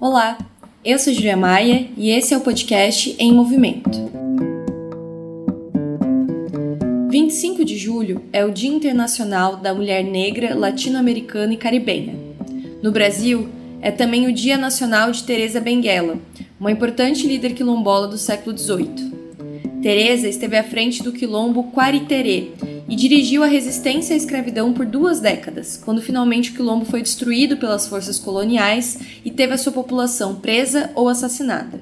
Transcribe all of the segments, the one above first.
Olá, eu sou Julia Maia e esse é o podcast Em Movimento. 25 de julho é o Dia Internacional da Mulher Negra, Latino-Americana e Caribenha. No Brasil, é também o Dia Nacional de Teresa Benguela, uma importante líder quilombola do século XVIII. Teresa esteve à frente do quilombo Quariterê e dirigiu a resistência à escravidão por duas décadas, quando finalmente o quilombo foi destruído pelas forças coloniais e teve a sua população presa ou assassinada.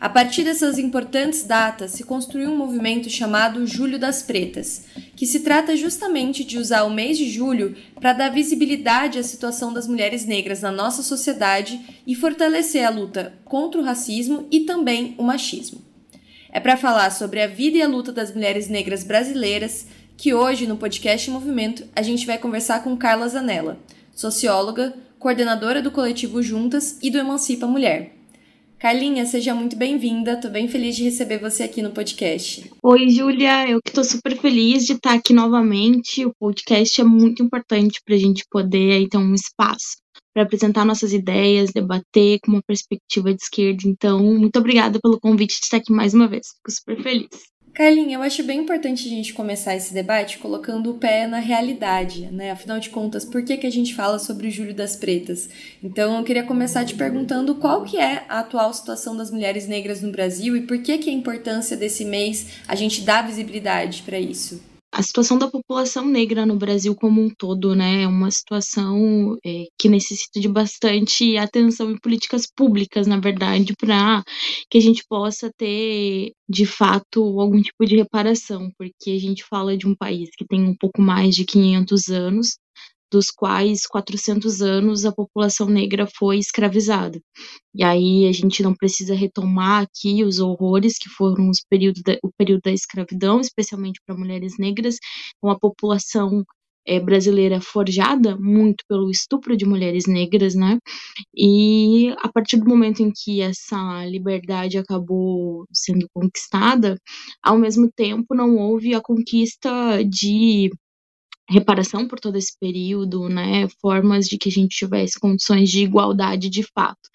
A partir dessas importantes datas se construiu um movimento chamado Julho das Pretas, que se trata justamente de usar o mês de julho para dar visibilidade à situação das mulheres negras na nossa sociedade e fortalecer a luta contra o racismo e também o machismo. É para falar sobre a vida e a luta das mulheres negras brasileiras que hoje no podcast Movimento a gente vai conversar com Carla Zanella, socióloga, coordenadora do coletivo Juntas e do Emancipa Mulher. Carlinha, seja muito bem-vinda. Tô bem feliz de receber você aqui no podcast. Oi, Júlia. Eu que tô super feliz de estar aqui novamente. O podcast é muito importante para a gente poder aí, ter um espaço para apresentar nossas ideias, debater com uma perspectiva de esquerda. Então, muito obrigada pelo convite de estar aqui mais uma vez. Fico super feliz. Carlinha, eu acho bem importante a gente começar esse debate colocando o pé na realidade, né? Afinal de contas, por que, que a gente fala sobre o Júlio das Pretas? Então, eu queria começar te perguntando qual que é a atual situação das mulheres negras no Brasil e por que que a importância desse mês a gente dá visibilidade para isso a situação da população negra no Brasil como um todo, né, é uma situação é, que necessita de bastante atenção e políticas públicas, na verdade, para que a gente possa ter, de fato, algum tipo de reparação, porque a gente fala de um país que tem um pouco mais de 500 anos, dos quais 400 anos a população negra foi escravizada. E aí a gente não precisa retomar aqui os horrores que foram os período da, o período da escravidão, especialmente para mulheres negras, com a população é, brasileira forjada muito pelo estupro de mulheres negras, né? E a partir do momento em que essa liberdade acabou sendo conquistada, ao mesmo tempo não houve a conquista de reparação por todo esse período, né, formas de que a gente tivesse condições de igualdade de fato,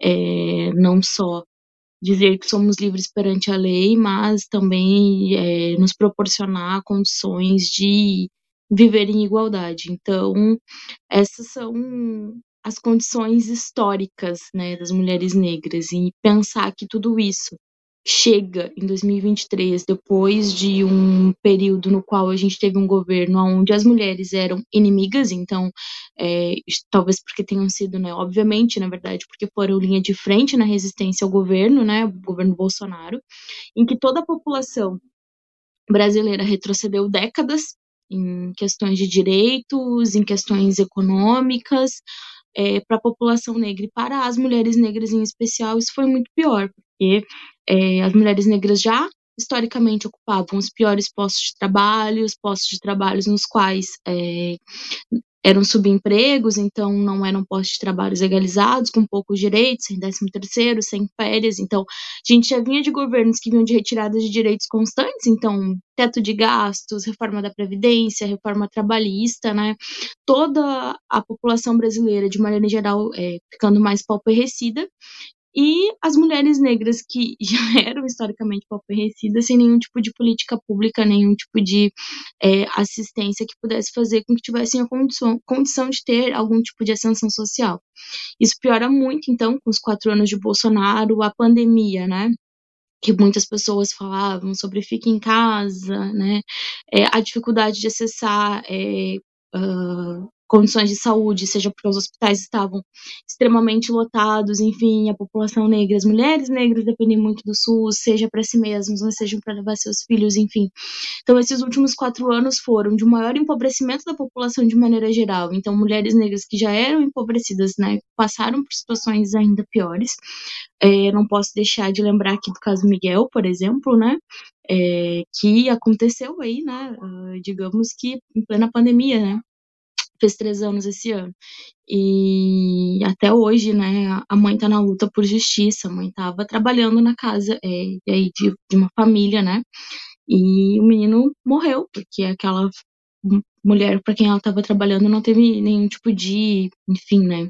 é, não só dizer que somos livres perante a lei, mas também é, nos proporcionar condições de viver em igualdade. Então, essas são as condições históricas né, das mulheres negras e pensar que tudo isso chega em 2023, depois de um período no qual a gente teve um governo onde as mulheres eram inimigas, então, é, talvez porque tenham sido, né, obviamente, na verdade, porque foram linha de frente na resistência ao governo, né, o governo Bolsonaro, em que toda a população brasileira retrocedeu décadas em questões de direitos, em questões econômicas, é, para a população negra e para as mulheres negras em especial, isso foi muito pior, porque é, as mulheres negras já historicamente ocupavam os piores postos de trabalho, os postos de trabalho nos quais é, eram subempregos, então não eram postos de trabalho legalizados, com poucos direitos, sem décimo terceiro, sem férias, então a gente já vinha de governos que vinham de retiradas de direitos constantes, então teto de gastos, reforma da Previdência, reforma trabalhista, né, toda a população brasileira, de maneira geral, é, ficando mais pauperecida, e as mulheres negras que já eram historicamente empobrecidas sem nenhum tipo de política pública, nenhum tipo de é, assistência que pudesse fazer com que tivessem a condição, condição de ter algum tipo de ascensão social. Isso piora muito, então, com os quatro anos de Bolsonaro, a pandemia, né? que muitas pessoas falavam sobre fique em casa, né, é, a dificuldade de acessar é, uh, condições de saúde, seja porque os hospitais estavam extremamente lotados, enfim, a população negra, as mulheres negras dependem muito do SUS, seja para si mesmos, seja para levar seus filhos, enfim. Então, esses últimos quatro anos foram de maior empobrecimento da população de maneira geral. Então, mulheres negras que já eram empobrecidas, né, passaram por situações ainda piores. É, não posso deixar de lembrar aqui do caso Miguel, por exemplo, né, é, que aconteceu aí, né, uh, digamos que em plena pandemia, né, fez três anos esse ano. E até hoje, né, a mãe tá na luta por justiça, a mãe tava trabalhando na casa é, de, de uma família, né, e o menino morreu, porque aquela mulher para quem ela estava trabalhando não teve nenhum tipo de, enfim, né,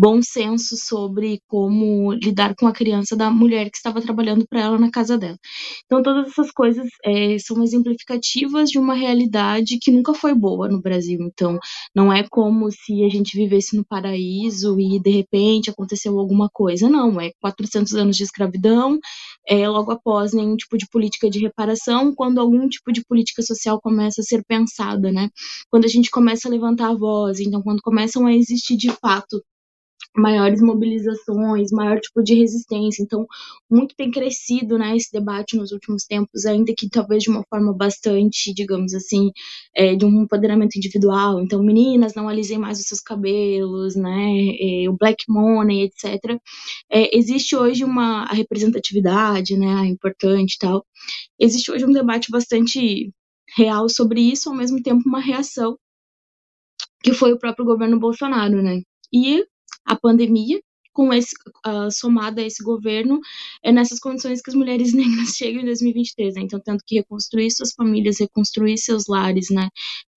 bom senso sobre como lidar com a criança da mulher que estava trabalhando para ela na casa dela. Então, todas essas coisas é, são exemplificativas de uma realidade que nunca foi boa no Brasil. Então, não é como se a gente vivesse no paraíso e de repente aconteceu alguma coisa. Não, é 400 anos de escravidão, é, logo após nenhum tipo de política de reparação, quando algum tipo de política social começa a ser pensada, né? Quando a gente começa a levantar a voz, então, quando começam a existir de fato maiores mobilizações, maior tipo de resistência. Então, muito tem crescido, né, esse debate nos últimos tempos, ainda que talvez de uma forma bastante, digamos assim, é, de um empoderamento individual. Então, meninas, não alisem mais os seus cabelos, né, é, o black money, etc. É, existe hoje uma representatividade, né, importante e tal. Existe hoje um debate bastante real sobre isso, ao mesmo tempo uma reação que foi o próprio governo Bolsonaro, né? E a pandemia, com esse, uh, somada a esse governo, é nessas condições que as mulheres negras chegam em 2023, né? Então, tendo que reconstruir suas famílias, reconstruir seus lares, né?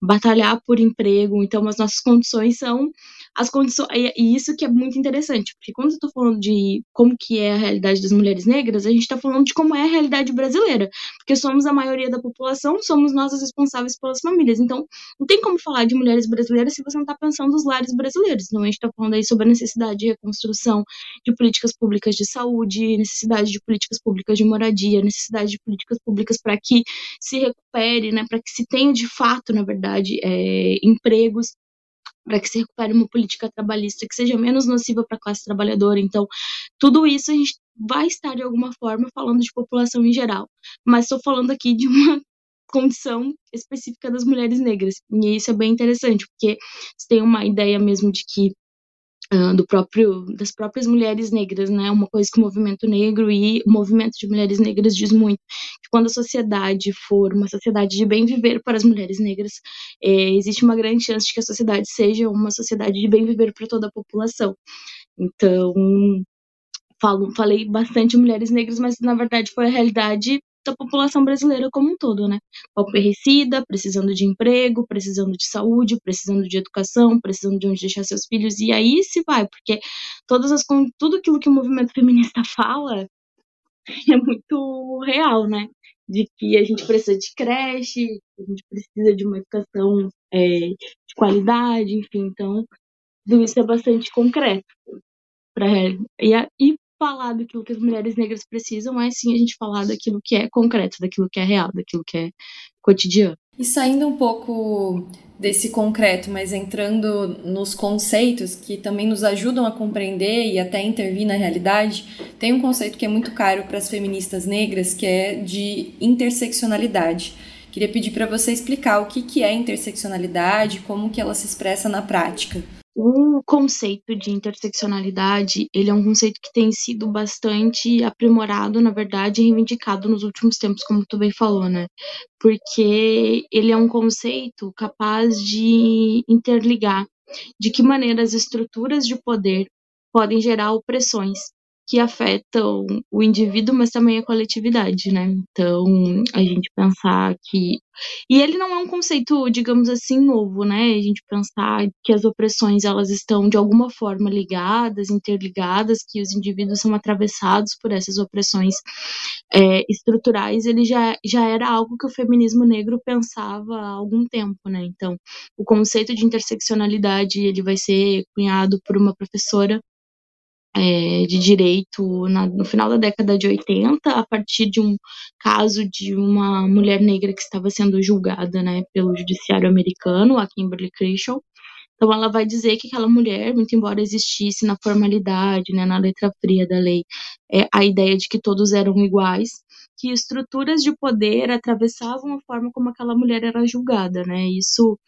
Batalhar por emprego. Então, as nossas condições são as condições. E isso que é muito interessante, porque quando eu tô falando de como que é a realidade das mulheres negras, a gente tá falando de como é a realidade brasileira. Porque somos a maioria da população, somos nós as responsáveis pelas famílias. Então, não tem como falar de mulheres brasileiras se você não tá pensando nos lares brasileiros. Então, a gente tá falando aí sobre a necessidade de reconstrução de políticas públicas de saúde, necessidade de políticas públicas de moradia, necessidade de políticas públicas para que se recupere, né, para que se tenha de fato, na verdade, é, empregos para que se recupere uma política trabalhista que seja menos nociva para a classe trabalhadora. Então, tudo isso a gente vai estar de alguma forma falando de população em geral, mas estou falando aqui de uma condição específica das mulheres negras. E isso é bem interessante, porque você tem uma ideia mesmo de que do próprio das próprias mulheres negras, né? Uma coisa que o movimento negro e o movimento de mulheres negras diz muito que quando a sociedade for uma sociedade de bem viver para as mulheres negras, é, existe uma grande chance de que a sociedade seja uma sociedade de bem viver para toda a população. Então, falo, falei bastante mulheres negras, mas na verdade foi a realidade da população brasileira como um todo, né? Paupericida, precisando de emprego, precisando de saúde, precisando de educação, precisando de onde deixar seus filhos, e aí se vai, porque todas as tudo aquilo que o movimento feminista fala é muito real, né? De que a gente precisa de creche, a gente precisa de uma educação é, de qualidade, enfim, então tudo isso é bastante concreto. Pra, e, e falar daquilo que as mulheres negras precisam, mas sim a gente falar daquilo que é concreto, daquilo que é real, daquilo que é cotidiano. E saindo um pouco desse concreto, mas entrando nos conceitos que também nos ajudam a compreender e até intervir na realidade, tem um conceito que é muito caro para as feministas negras, que é de interseccionalidade. Queria pedir para você explicar o que, que é interseccionalidade, como que ela se expressa na prática. O conceito de interseccionalidade, ele é um conceito que tem sido bastante aprimorado, na verdade, e reivindicado nos últimos tempos, como tu bem falou, né? Porque ele é um conceito capaz de interligar de que maneira as estruturas de poder podem gerar opressões que afetam o indivíduo, mas também a coletividade, né? Então, a gente pensar que. E ele não é um conceito, digamos assim, novo, né? A gente pensar que as opressões elas estão de alguma forma ligadas, interligadas, que os indivíduos são atravessados por essas opressões é, estruturais, ele já, já era algo que o feminismo negro pensava há algum tempo, né? Então, o conceito de interseccionalidade ele vai ser cunhado por uma professora é, de direito na, no final da década de 80, a partir de um caso de uma mulher negra que estava sendo julgada né, pelo judiciário americano, a Kimberly Crenshaw. Então, ela vai dizer que aquela mulher, muito embora existisse na formalidade, né, na letra fria da lei, é, a ideia de que todos eram iguais, que estruturas de poder atravessavam a forma como aquela mulher era julgada, né? Isso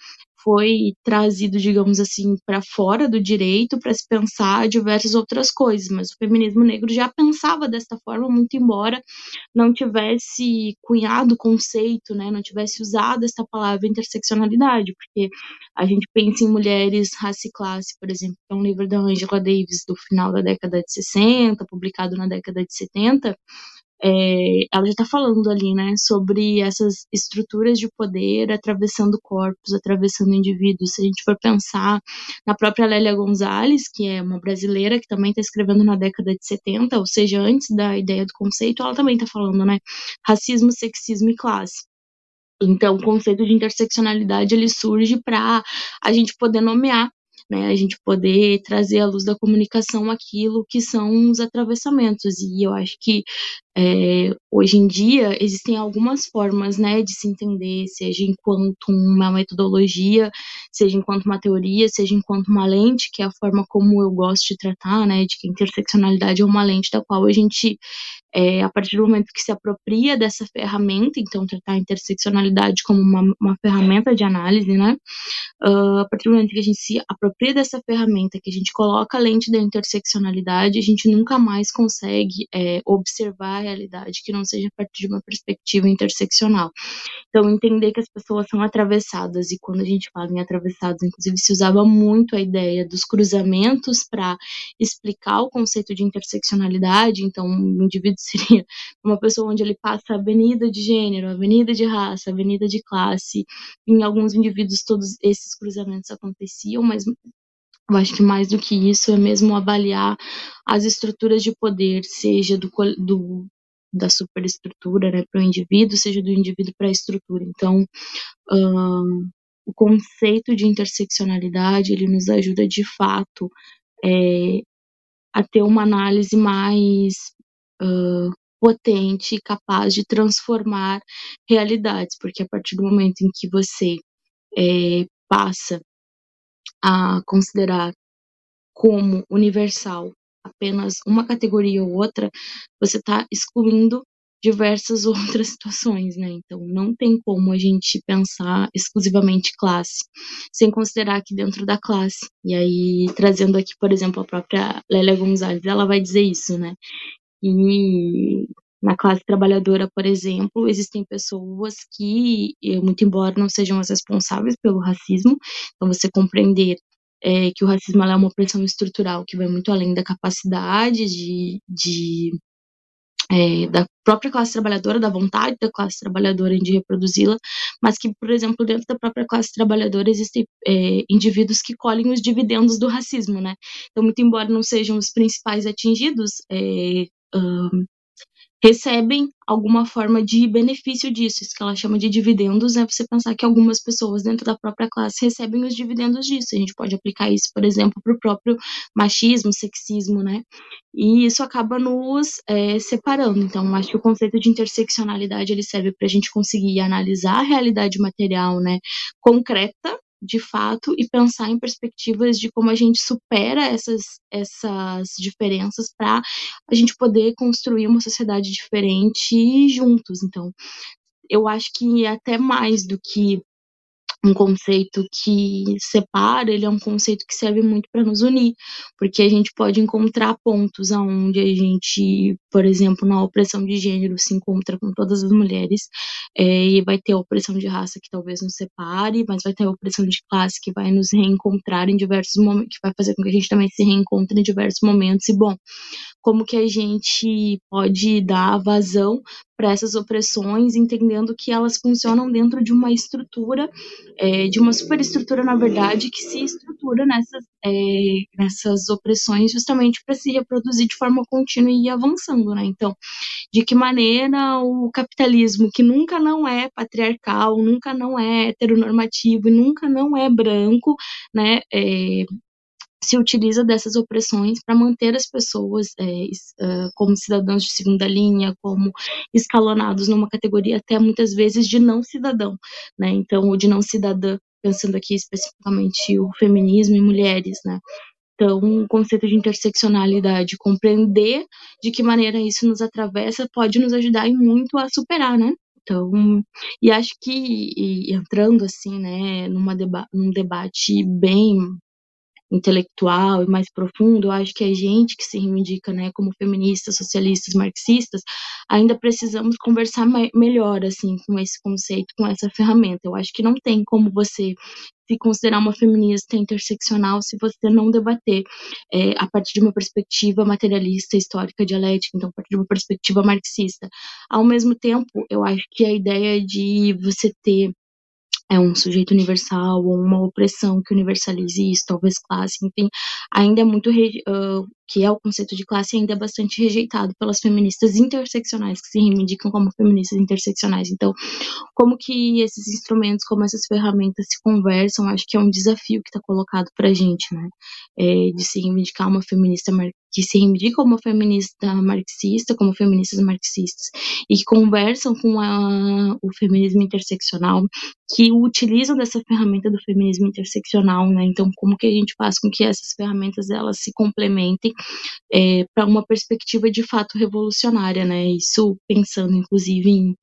foi trazido, digamos assim, para fora do direito para se pensar diversas outras coisas, mas o feminismo negro já pensava desta forma, muito embora não tivesse cunhado o conceito, né, não tivesse usado esta palavra interseccionalidade, porque a gente pensa em mulheres, raça e classe, por exemplo, é um livro da Angela Davis do final da década de 60, publicado na década de 70, é, ela já está falando ali, né, sobre essas estruturas de poder atravessando corpos, atravessando indivíduos. Se a gente for pensar na própria Lélia Gonzalez, que é uma brasileira que também está escrevendo na década de 70, ou seja, antes da ideia do conceito, ela também está falando, né, racismo, sexismo e classe. Então, o conceito de interseccionalidade ele surge para a gente poder nomear né, a gente poder trazer à luz da comunicação aquilo que são os atravessamentos. E eu acho que é, hoje em dia existem algumas formas né, de se entender, seja enquanto uma metodologia, seja enquanto uma teoria, seja enquanto uma lente, que é a forma como eu gosto de tratar, né, de que a interseccionalidade é uma lente da qual a gente é, a partir do momento que se apropria dessa ferramenta, então tratar a interseccionalidade como uma, uma ferramenta de análise, né? Uh, a partir do momento que a gente se apropria dessa ferramenta, que a gente coloca a lente da interseccionalidade, a gente nunca mais consegue é, observar realidade que não seja a partir de uma perspectiva interseccional. Então, entender que as pessoas são atravessadas, e quando a gente fala em atravessados, inclusive se usava muito a ideia dos cruzamentos para explicar o conceito de interseccionalidade, então, o indivíduo seria uma pessoa onde ele passa a avenida de gênero, avenida de raça, avenida de classe. Em alguns indivíduos, todos esses cruzamentos aconteciam, mas eu acho que mais do que isso é mesmo avaliar as estruturas de poder, seja do, do da superestrutura né, para o indivíduo, seja do indivíduo para a estrutura. Então, um, o conceito de interseccionalidade ele nos ajuda de fato é, a ter uma análise mais uh, potente e capaz de transformar realidades, porque a partir do momento em que você é, passa a considerar como universal apenas uma categoria ou outra, você está excluindo diversas outras situações, né? Então não tem como a gente pensar exclusivamente classe, sem considerar que dentro da classe. E aí trazendo aqui, por exemplo, a própria Lélia Gonzalez, ela vai dizer isso, né? E na classe trabalhadora, por exemplo, existem pessoas que, eh, muito embora não sejam as responsáveis pelo racismo, então você compreender é, que o racismo é uma opressão estrutural que vai muito além da capacidade de, de é, da própria classe trabalhadora, da vontade da classe trabalhadora de reproduzi-la, mas que, por exemplo, dentro da própria classe trabalhadora existem é, indivíduos que colhem os dividendos do racismo, né? Então, muito embora não sejam os principais atingidos, é, um, recebem alguma forma de benefício disso, isso que ela chama de dividendos, é você pensar que algumas pessoas dentro da própria classe recebem os dividendos disso. A gente pode aplicar isso, por exemplo, para o próprio machismo, sexismo, né? E isso acaba nos é, separando. Então, acho que o conceito de interseccionalidade ele serve para a gente conseguir analisar a realidade material, né, concreta de fato e pensar em perspectivas de como a gente supera essas, essas diferenças para a gente poder construir uma sociedade diferente juntos. Então, eu acho que até mais do que um conceito que separa, ele é um conceito que serve muito para nos unir, porque a gente pode encontrar pontos aonde a gente, por exemplo, na opressão de gênero se encontra com todas as mulheres, é, e vai ter a opressão de raça que talvez nos separe, mas vai ter a opressão de classe que vai nos reencontrar em diversos momentos, que vai fazer com que a gente também se reencontre em diversos momentos, e bom, como que a gente pode dar vazão para essas opressões, entendendo que elas funcionam dentro de uma estrutura, é, de uma superestrutura, na verdade, que se estrutura nessas, é, nessas opressões justamente para se reproduzir de forma contínua e ir avançando, né? Então, de que maneira o capitalismo, que nunca não é patriarcal, nunca não é heteronormativo, nunca não é branco, né? É, se utiliza dessas opressões para manter as pessoas é, como cidadãos de segunda linha, como escalonados numa categoria até muitas vezes de não cidadão, né? Então, o de não cidadã, pensando aqui especificamente o feminismo e mulheres, né? Então, o conceito de interseccionalidade, compreender de que maneira isso nos atravessa, pode nos ajudar muito a superar, né? Então, e acho que e, entrando assim, né, numa deba num debate bem intelectual e mais profundo, eu acho que a gente que se reivindica, né, como feministas, socialistas, marxistas, ainda precisamos conversar melhor, assim, com esse conceito, com essa ferramenta. Eu acho que não tem como você se considerar uma feminista interseccional se você não debater é, a partir de uma perspectiva materialista, histórica, dialética, então a partir de uma perspectiva marxista. Ao mesmo tempo, eu acho que a ideia de você ter é um sujeito universal ou uma opressão que universalize isso, talvez classe, enfim, ainda é muito uh, que é o conceito de classe ainda é bastante rejeitado pelas feministas interseccionais que se reivindicam como feministas interseccionais. Então, como que esses instrumentos, como essas ferramentas se conversam, acho que é um desafio que está colocado para gente, né? É, de se reivindicar uma feminista que se reivindica como feminista marxista, como feministas marxistas, e que conversam com a, o feminismo interseccional, que utilizam dessa ferramenta do feminismo interseccional, né? Então, como que a gente faz com que essas ferramentas elas se complementem é, para uma perspectiva de fato revolucionária, né? Isso pensando, inclusive, em,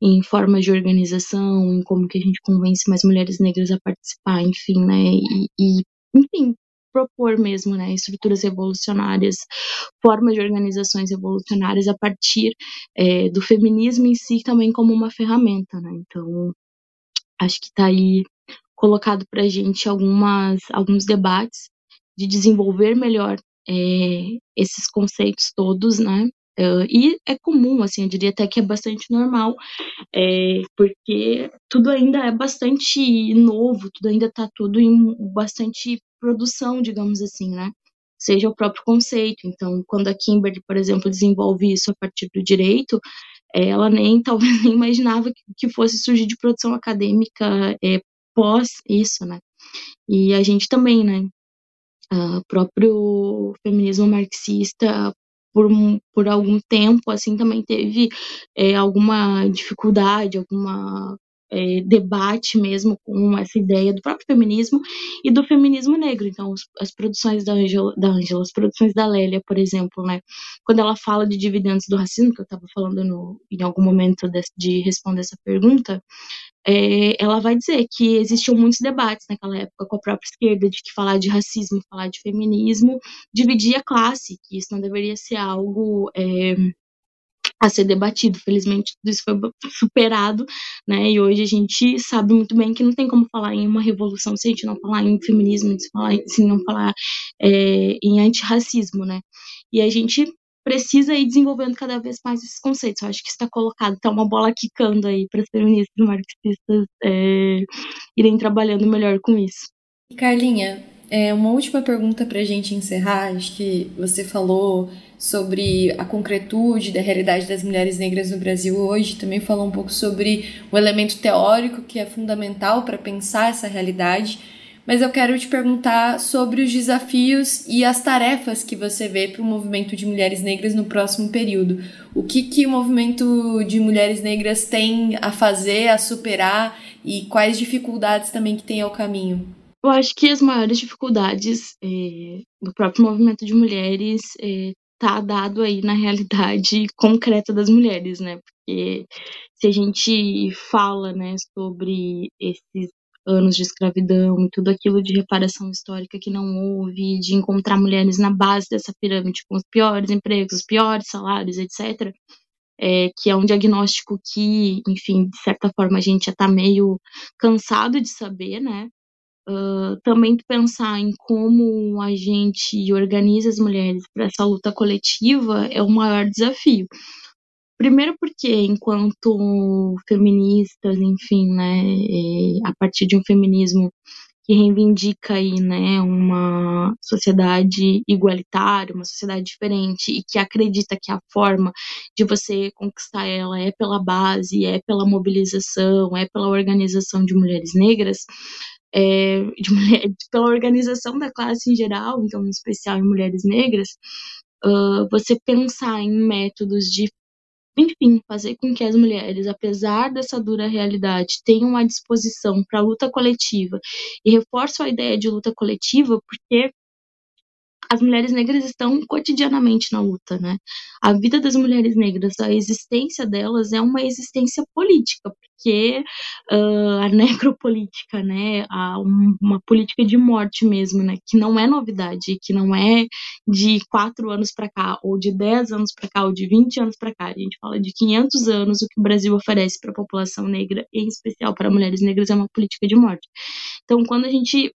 em formas de organização, em como que a gente convence mais mulheres negras a participar, enfim, né? E, e enfim, propor mesmo, né, estruturas revolucionárias, formas de organizações revolucionárias a partir é, do feminismo em si também como uma ferramenta, né? Então, acho que está aí colocado para a gente algumas, alguns debates de desenvolver melhor é, esses conceitos todos, né? Uh, e é comum, assim, eu diria até que é bastante normal, é, porque tudo ainda é bastante novo, tudo ainda está tudo em bastante produção, digamos assim, né? Seja o próprio conceito. Então, quando a Kimberly, por exemplo, desenvolve isso a partir do direito, ela nem talvez nem imaginava que, fosse surgir de produção acadêmica é, pós isso, né? E a gente também, né? uh, próprio feminismo marxista por, por algum tempo assim também teve é, alguma dificuldade, alguma é, debate mesmo com essa ideia do próprio feminismo e do feminismo negro. Então, os, as produções da Angela, da Angela, as produções da Lélia, por exemplo, né? Quando ela fala de dividendos do racismo, que eu estava falando no, em algum momento de, de responder essa pergunta, é, ela vai dizer que existiam muitos debates naquela época com a própria esquerda de que falar de racismo falar de feminismo dividia a classe, que isso não deveria ser algo é, a ser debatido. Felizmente, tudo isso foi superado, né? E hoje a gente sabe muito bem que não tem como falar em uma revolução se a gente não falar em feminismo, se, falar, se não falar é, em antirracismo, né? E a gente precisa ir desenvolvendo cada vez mais esses conceitos. Eu acho que está colocado, está uma bola quicando aí para as feministas marxistas é, irem trabalhando melhor com isso. Carlinha, é, uma última pergunta para a gente encerrar. Acho que você falou sobre a concretude da realidade das mulheres negras no Brasil hoje, também falou um pouco sobre o elemento teórico que é fundamental para pensar essa realidade mas eu quero te perguntar sobre os desafios e as tarefas que você vê para o movimento de mulheres negras no próximo período. O que, que o movimento de mulheres negras tem a fazer, a superar e quais dificuldades também que tem ao caminho? Eu acho que as maiores dificuldades é, do próprio movimento de mulheres é, tá dado aí na realidade concreta das mulheres, né? Porque se a gente fala, né, sobre esses anos de escravidão e tudo aquilo de reparação histórica que não houve, de encontrar mulheres na base dessa pirâmide com os piores empregos, os piores salários, etc. É, que é um diagnóstico que, enfim, de certa forma a gente já está meio cansado de saber, né? Também pensar em como a gente organiza as mulheres para essa luta coletiva é o maior desafio. Primeiro porque, enquanto feministas, enfim, né, é, a partir de um feminismo que reivindica aí, né, uma sociedade igualitária, uma sociedade diferente e que acredita que a forma de você conquistar ela é pela base, é pela mobilização, é pela organização de mulheres negras, é, de mulher, pela organização da classe em geral, então em especial em mulheres negras, uh, você pensar em métodos de enfim, fazer com que as mulheres, apesar dessa dura realidade, tenham a disposição para a luta coletiva e reforço a ideia de luta coletiva porque as mulheres negras estão cotidianamente na luta, né? A vida das mulheres negras, a existência delas é uma existência política, porque uh, a necropolítica, né, a, uma política de morte mesmo, né, que não é novidade, que não é de quatro anos para cá, ou de dez anos para cá, ou de vinte anos para cá. A gente fala de 500 anos o que o Brasil oferece para a população negra, em especial para mulheres negras, é uma política de morte. Então, quando a gente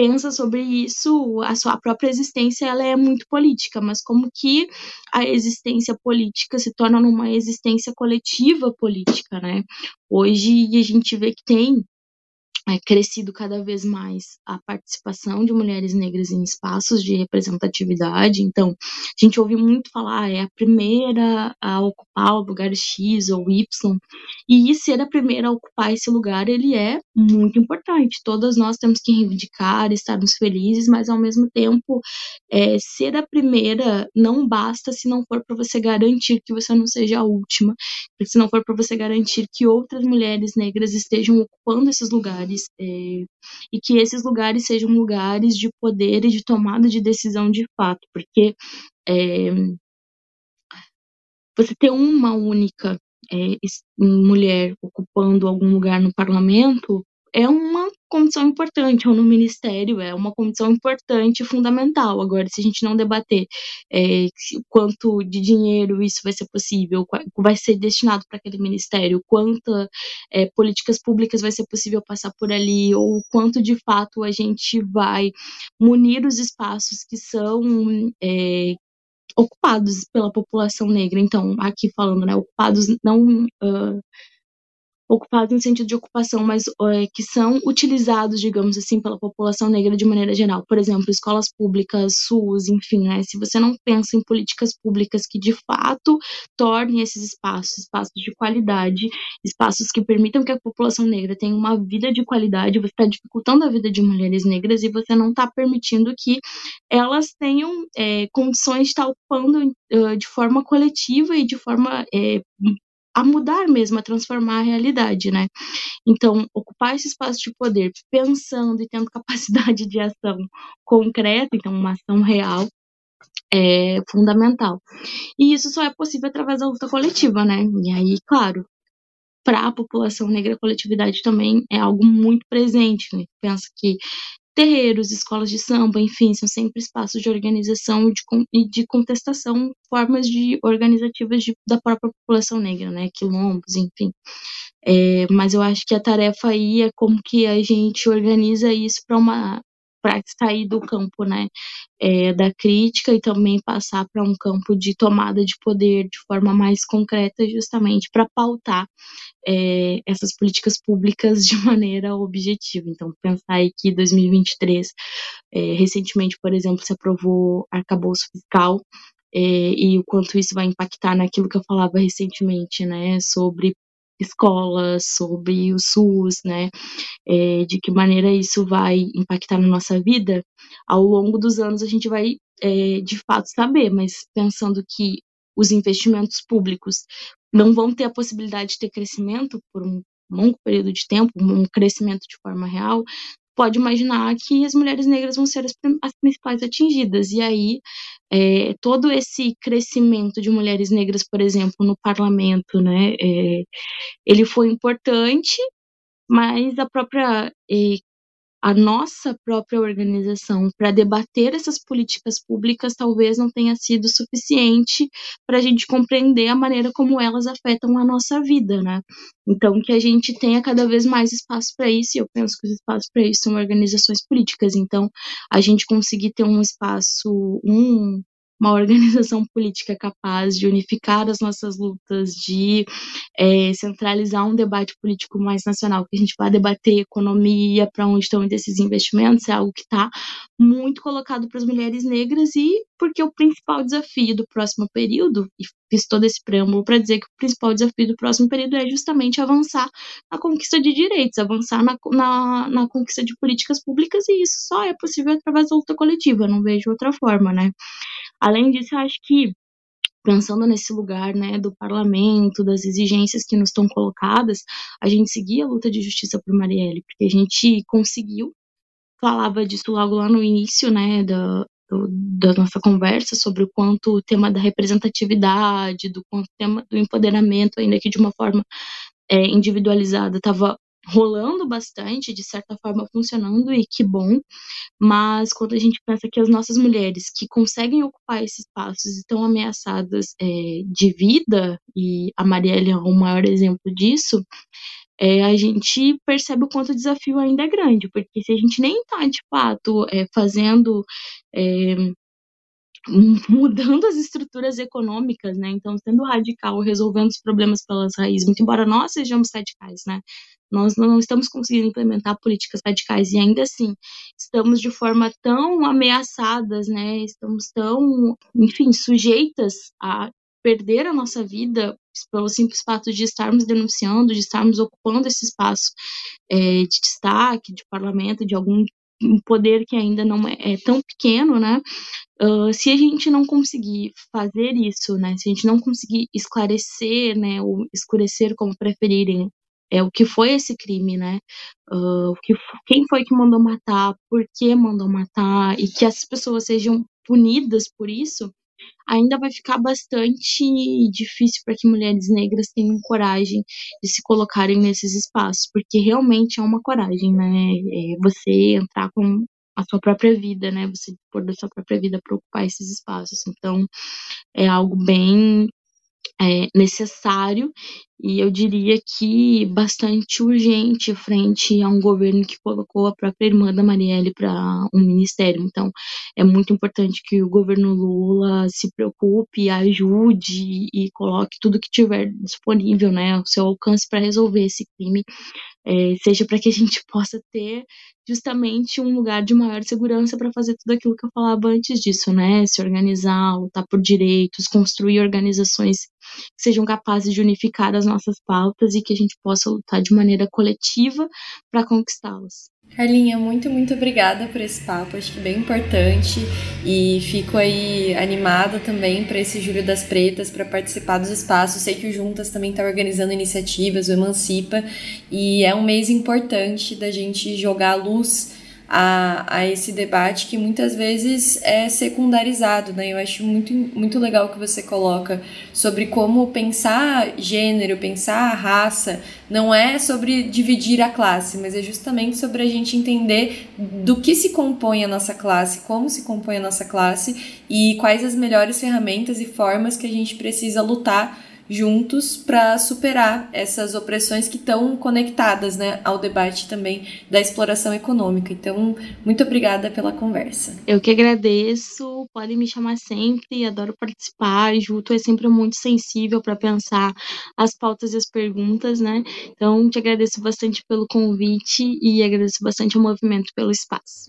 pensa sobre isso, a sua própria existência ela é muito política, mas como que a existência política se torna numa existência coletiva política, né? Hoje a gente vê que tem é, crescido cada vez mais a participação de mulheres negras em espaços de representatividade. Então, a gente ouve muito falar, ah, é a primeira a ocupar o lugar X ou Y, e ser a primeira a ocupar esse lugar, ele é muito importante. Todas nós temos que reivindicar, estarmos felizes, mas ao mesmo tempo, é, ser a primeira não basta se não for para você garantir que você não seja a última, se não for para você garantir que outras mulheres negras estejam ocupando esses lugares lugares é, e que esses lugares sejam lugares de poder e de tomada de decisão de fato, porque é, você ter uma única é, mulher ocupando algum lugar no parlamento é uma condição importante, ou no ministério, é uma condição importante e fundamental. Agora, se a gente não debater é, quanto de dinheiro isso vai ser possível, vai ser destinado para aquele ministério, quantas é, políticas públicas vai ser possível passar por ali, ou quanto de fato a gente vai munir os espaços que são é, ocupados pela população negra. Então, aqui falando, né, ocupados não uh, ocupados no sentido de ocupação, mas é, que são utilizados, digamos assim, pela população negra de maneira geral. Por exemplo, escolas públicas, SUS, enfim, né? Se você não pensa em políticas públicas que de fato tornem esses espaços espaços de qualidade, espaços que permitam que a população negra tenha uma vida de qualidade, você está dificultando a vida de mulheres negras e você não está permitindo que elas tenham é, condições de estar ocupando uh, de forma coletiva e de forma é, a mudar mesmo, a transformar a realidade, né? Então, ocupar esse espaço de poder pensando e tendo capacidade de ação concreta, então uma ação real, é fundamental. E isso só é possível através da luta coletiva, né? E aí, claro, para a população negra, a coletividade também é algo muito presente. Né? Pensa que terreiros, escolas de samba, enfim, são sempre espaços de organização e de, de contestação, formas de organizativas de, da própria população negra, né, quilombos, enfim. É, mas eu acho que a tarefa aí é como que a gente organiza isso para uma para sair do campo né, é, da crítica e também passar para um campo de tomada de poder de forma mais concreta, justamente para pautar é, essas políticas públicas de maneira objetiva. Então, pensar aí que 2023, é, recentemente, por exemplo, se aprovou arcabouço fiscal, é, e o quanto isso vai impactar naquilo que eu falava recentemente, né, sobre escolas, sobre o SUS, né, é, de que maneira isso vai impactar na nossa vida, ao longo dos anos a gente vai é, de fato saber, mas pensando que os investimentos públicos não vão ter a possibilidade de ter crescimento por um longo período de tempo, um crescimento de forma real, pode imaginar que as mulheres negras vão ser as, as principais atingidas. E aí, é, todo esse crescimento de mulheres negras, por exemplo, no parlamento, né, é, ele foi importante, mas a própria é, a nossa própria organização para debater essas políticas públicas talvez não tenha sido suficiente para a gente compreender a maneira como elas afetam a nossa vida, né? Então, que a gente tenha cada vez mais espaço para isso, e eu penso que os espaços para isso são organizações políticas. Então, a gente conseguir ter um espaço, um, uma organização política capaz de unificar as nossas lutas, de é, centralizar um debate político mais nacional, que a gente vai debater economia, para onde estão esses investimentos, é algo que está muito colocado para as mulheres negras e porque o principal desafio do próximo período, e fiz todo esse preâmbulo para dizer que o principal desafio do próximo período é justamente avançar na conquista de direitos, avançar na, na, na conquista de políticas públicas, e isso só é possível através da luta coletiva, não vejo outra forma, né? Além disso, eu acho que pensando nesse lugar, né, do parlamento, das exigências que nos estão colocadas, a gente seguia a luta de justiça por Marielle, porque a gente conseguiu, falava disso logo lá no início, né, da, do, da nossa conversa sobre o quanto o tema da representatividade, do quanto o tema do empoderamento, ainda que de uma forma é, individualizada, estava rolando bastante, de certa forma funcionando, e que bom. Mas quando a gente pensa que as nossas mulheres que conseguem ocupar esses espaços estão ameaçadas é, de vida, e a Marielle é o maior exemplo disso, é, a gente percebe o quanto o desafio ainda é grande, porque se a gente nem está, de fato, é, fazendo é, mudando as estruturas econômicas, né? Então, sendo radical, resolvendo os problemas pelas raízes, muito embora nós sejamos radicais, né? Nós não estamos conseguindo implementar políticas radicais e ainda assim estamos de forma tão ameaçadas, né? Estamos tão, enfim, sujeitas a perder a nossa vida pelo simples fato de estarmos denunciando, de estarmos ocupando esse espaço é, de destaque, de parlamento, de algum poder que ainda não é, é tão pequeno, né? Uh, se a gente não conseguir fazer isso, né? Se a gente não conseguir esclarecer, né? Ou escurecer, como preferirem, é o que foi esse crime, né? Uh, que, quem foi que mandou matar? Por que mandou matar? E que essas pessoas sejam punidas por isso, ainda vai ficar bastante difícil para que mulheres negras tenham coragem de se colocarem nesses espaços, porque realmente é uma coragem, né? É você entrar com a sua própria vida, né? Você pôr da sua própria vida para ocupar esses espaços. Então, é algo bem é, necessário e eu diria que bastante urgente frente a um governo que colocou a própria irmã da Marielle para um ministério. Então, é muito importante que o governo Lula se preocupe, ajude e coloque tudo que tiver disponível, né, ao seu alcance para resolver esse crime é, seja para que a gente possa ter justamente um lugar de maior segurança para fazer tudo aquilo que eu falava antes disso, né? Se organizar, lutar por direitos, construir organizações que sejam capazes de unificar as nossas pautas e que a gente possa lutar de maneira coletiva para conquistá-las. Carlinha, muito, muito obrigada por esse papo, acho que bem importante e fico aí animada também para esse Júlio das Pretas, para participar dos espaços. Sei que o Juntas também está organizando iniciativas, o Emancipa, e é um mês importante da gente jogar a luz a, a esse debate que muitas vezes é secundarizado, né? Eu acho muito, muito legal que você coloca sobre como pensar gênero, pensar raça, não é sobre dividir a classe, mas é justamente sobre a gente entender do que se compõe a nossa classe, como se compõe a nossa classe e quais as melhores ferramentas e formas que a gente precisa lutar juntos para superar essas opressões que estão conectadas né, ao debate também da exploração econômica. Então, muito obrigada pela conversa. Eu que agradeço, podem me chamar sempre, adoro participar. Junto é sempre muito sensível para pensar as pautas e as perguntas, né? Então, te agradeço bastante pelo convite e agradeço bastante ao movimento pelo espaço.